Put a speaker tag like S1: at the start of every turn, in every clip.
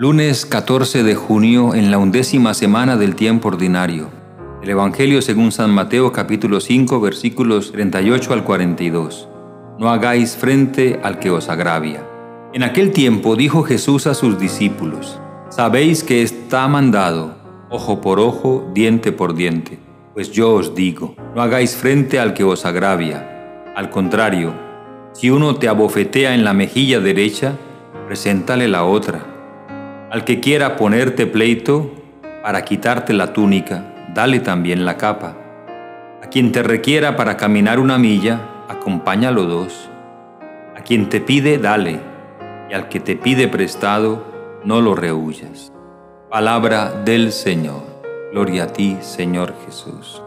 S1: Lunes 14 de junio en la undécima semana del tiempo ordinario. El Evangelio según San Mateo capítulo 5 versículos 38 al 42. No hagáis frente al que os agravia. En aquel tiempo dijo Jesús a sus discípulos, Sabéis que está mandado, ojo por ojo, diente por diente. Pues yo os digo, no hagáis frente al que os agravia. Al contrario, si uno te abofetea en la mejilla derecha, preséntale la otra. Al que quiera ponerte pleito para quitarte la túnica, dale también la capa. A quien te requiera para caminar una milla, acompáñalo dos. A quien te pide, dale, y al que te pide prestado, no lo rehuyas. Palabra del Señor. Gloria a ti, Señor Jesús.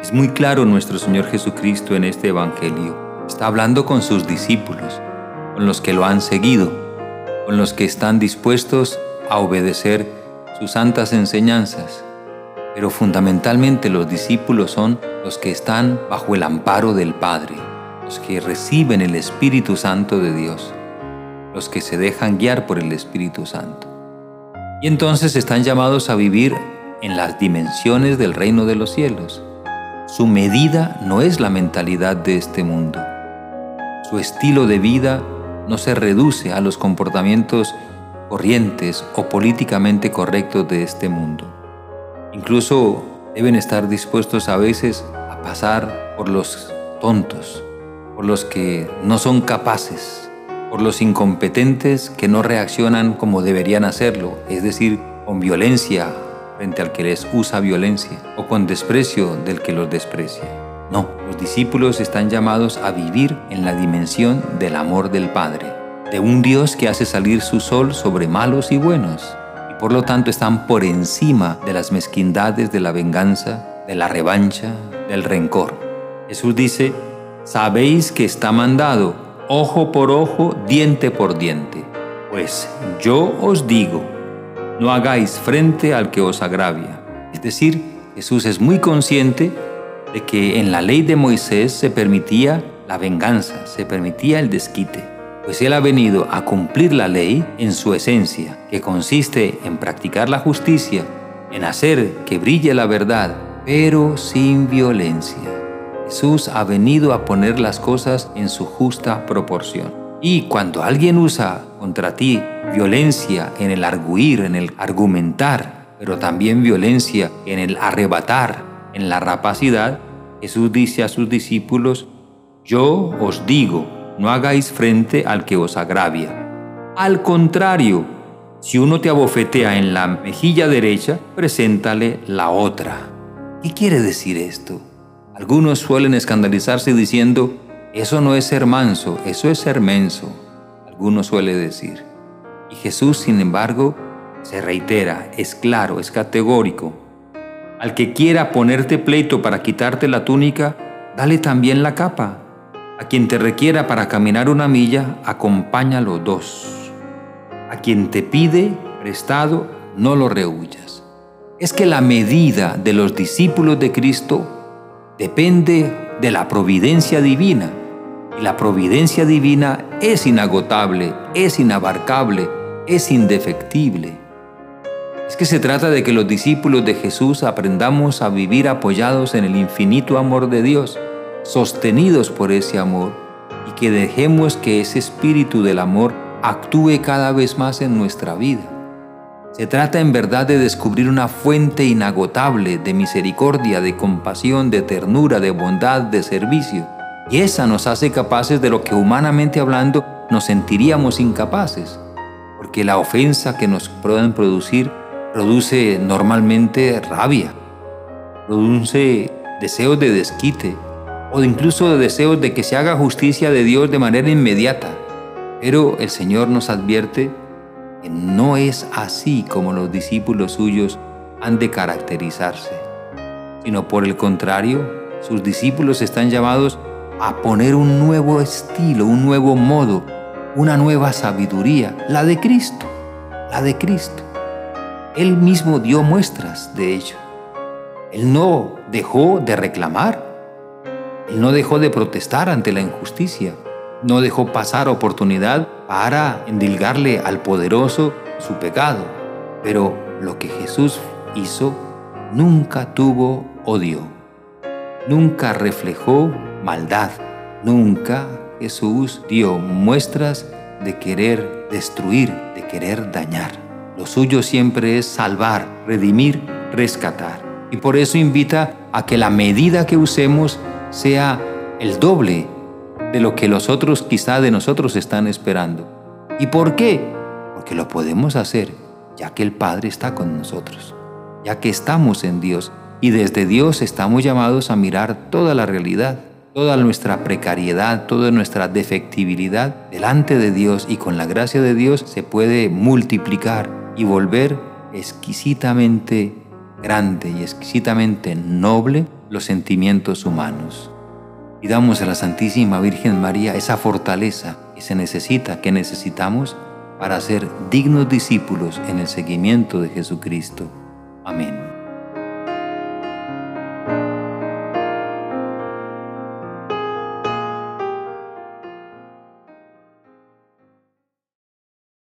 S1: Es muy claro nuestro Señor Jesucristo en este Evangelio. Está hablando con sus discípulos, con los que lo han seguido, con los que están dispuestos a obedecer sus santas enseñanzas. Pero fundamentalmente los discípulos son los que están bajo el amparo del Padre, los que reciben el Espíritu Santo de Dios, los que se dejan guiar por el Espíritu Santo. Y entonces están llamados a vivir en las dimensiones del reino de los cielos. Su medida no es la mentalidad de este mundo. Su estilo de vida no se reduce a los comportamientos corrientes o políticamente correctos de este mundo. Incluso deben estar dispuestos a veces a pasar por los tontos, por los que no son capaces, por los incompetentes que no reaccionan como deberían hacerlo, es decir, con violencia frente al que les usa violencia o con desprecio del que los desprecia. No, los discípulos están llamados a vivir en la dimensión del amor del Padre de un Dios que hace salir su sol sobre malos y buenos, y por lo tanto están por encima de las mezquindades de la venganza, de la revancha, del rencor. Jesús dice, sabéis que está mandado, ojo por ojo, diente por diente. Pues yo os digo, no hagáis frente al que os agravia. Es decir, Jesús es muy consciente de que en la ley de Moisés se permitía la venganza, se permitía el desquite pues Él ha venido a cumplir la ley en su esencia, que consiste en practicar la justicia, en hacer que brille la verdad, pero sin violencia. Jesús ha venido a poner las cosas en su justa proporción. Y cuando alguien usa contra ti violencia en el arguir, en el argumentar, pero también violencia en el arrebatar, en la rapacidad, Jesús dice a sus discípulos, yo os digo, no hagáis frente al que os agravia. Al contrario, si uno te abofetea en la mejilla derecha, preséntale la otra. ¿Qué quiere decir esto? Algunos suelen escandalizarse diciendo, eso no es ser manso, eso es ser menso. Algunos suele decir. Y Jesús, sin embargo, se reitera, es claro, es categórico. Al que quiera ponerte pleito para quitarte la túnica, dale también la capa. A quien te requiera para caminar una milla, acompáñalo dos. A quien te pide prestado, no lo rehuyas. Es que la medida de los discípulos de Cristo depende de la providencia divina. Y la providencia divina es inagotable, es inabarcable, es indefectible. Es que se trata de que los discípulos de Jesús aprendamos a vivir apoyados en el infinito amor de Dios sostenidos por ese amor y que dejemos que ese espíritu del amor actúe cada vez más en nuestra vida. Se trata en verdad de descubrir una fuente inagotable de misericordia, de compasión, de ternura, de bondad, de servicio. Y esa nos hace capaces de lo que humanamente hablando nos sentiríamos incapaces. Porque la ofensa que nos pueden producir produce normalmente rabia, produce deseos de desquite, o incluso de deseos de que se haga justicia de Dios de manera inmediata. Pero el Señor nos advierte que no es así como los discípulos suyos han de caracterizarse, sino por el contrario, sus discípulos están llamados a poner un nuevo estilo, un nuevo modo, una nueva sabiduría, la de Cristo, la de Cristo. Él mismo dio muestras de ello. Él no dejó de reclamar, él no dejó de protestar ante la injusticia, no dejó pasar oportunidad para endilgarle al poderoso su pecado, pero lo que Jesús hizo nunca tuvo odio, nunca reflejó maldad, nunca Jesús dio muestras de querer destruir, de querer dañar. Lo suyo siempre es salvar, redimir, rescatar. Y por eso invita a que la medida que usemos sea el doble de lo que los otros quizá de nosotros están esperando. ¿Y por qué? Porque lo podemos hacer ya que el Padre está con nosotros, ya que estamos en Dios y desde Dios estamos llamados a mirar toda la realidad, toda nuestra precariedad, toda nuestra defectibilidad delante de Dios y con la gracia de Dios se puede multiplicar y volver exquisitamente grande y exquisitamente noble los sentimientos humanos. Y damos a la Santísima Virgen María esa fortaleza que se necesita, que necesitamos para ser dignos discípulos en el seguimiento de Jesucristo. Amén.